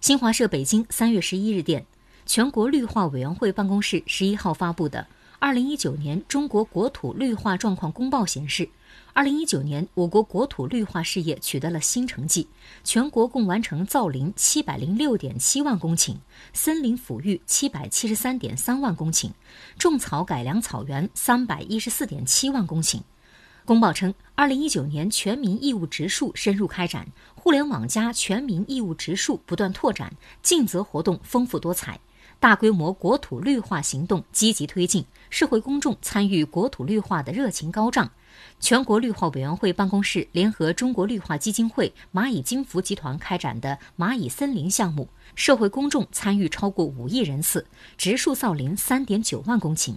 新华社北京三月十一日电，全国绿化委员会办公室十一号发布的《二零一九年中国国土绿化状况公报》显示。二零一九年，我国国土绿化事业取得了新成绩，全国共完成造林七百零六点七万公顷，森林抚育七百七十三点三万公顷，种草改良草原三百一十四点七万公顷。公报称，二零一九年全民义务植树深入开展，互联网加全民义务植树不断拓展，尽责活动丰富多彩，大规模国土绿化行动积极推进，社会公众参与国土绿化的热情高涨。全国绿化委员会办公室联合中国绿化基金会、蚂蚁金服集团开展的蚂蚁森林项目，社会公众参与超过五亿人次，植树造林三点九万公顷。